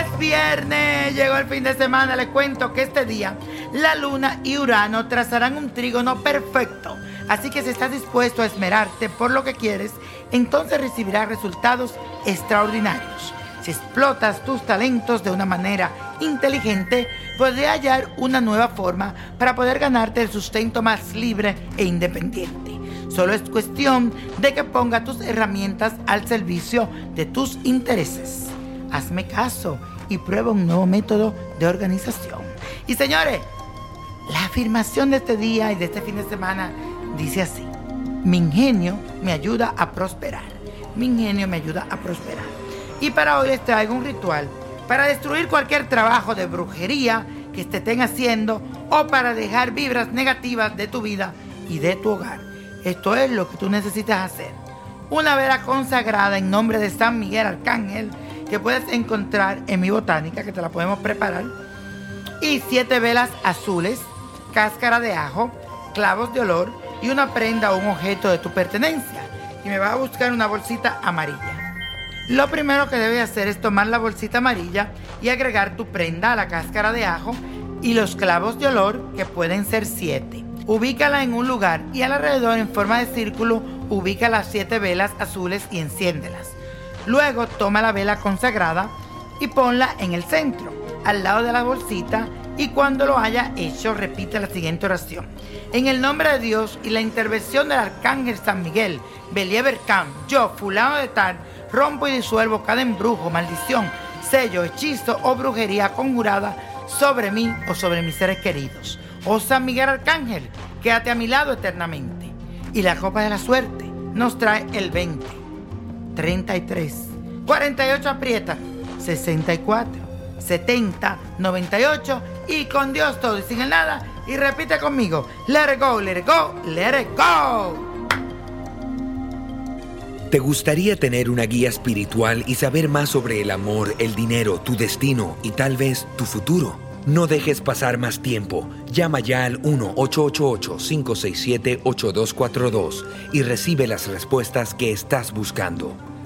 Es viernes, llegó el fin de semana, les cuento que este día la luna y Urano trazarán un trígono perfecto. Así que si estás dispuesto a esmerarte por lo que quieres, entonces recibirás resultados extraordinarios. Si explotas tus talentos de una manera inteligente, podrás hallar una nueva forma para poder ganarte el sustento más libre e independiente. Solo es cuestión de que ponga tus herramientas al servicio de tus intereses. Hazme caso y prueba un nuevo método de organización. Y señores, la afirmación de este día y de este fin de semana dice así. Mi ingenio me ayuda a prosperar. Mi ingenio me ayuda a prosperar. Y para hoy les traigo un ritual para destruir cualquier trabajo de brujería que te estén haciendo o para dejar vibras negativas de tu vida y de tu hogar. Esto es lo que tú necesitas hacer. Una vela consagrada en nombre de San Miguel Arcángel que puedes encontrar en mi botánica, que te la podemos preparar. Y siete velas azules, cáscara de ajo, clavos de olor y una prenda o un objeto de tu pertenencia. Y me va a buscar una bolsita amarilla. Lo primero que debes hacer es tomar la bolsita amarilla y agregar tu prenda a la cáscara de ajo y los clavos de olor, que pueden ser siete. Ubícala en un lugar y alrededor en forma de círculo ubica las siete velas azules y enciéndelas. Luego toma la vela consagrada y ponla en el centro, al lado de la bolsita, y cuando lo haya hecho repite la siguiente oración. En el nombre de Dios y la intervención del Arcángel San Miguel, Believer Camp, yo, fulano de tal, rompo y disuelvo cada embrujo, maldición, sello, hechizo o brujería conjurada sobre mí o sobre mis seres queridos. Oh San Miguel Arcángel, quédate a mi lado eternamente. Y la copa de la suerte nos trae el 20, 33, 48 aprieta, 64, 70, 98 y con Dios todo y sin el nada. Y repite conmigo, let it go, let it go, let it go. ¿Te gustaría tener una guía espiritual y saber más sobre el amor, el dinero, tu destino y tal vez tu futuro? No dejes pasar más tiempo. Llama ya al 1-888-567-8242 y recibe las respuestas que estás buscando.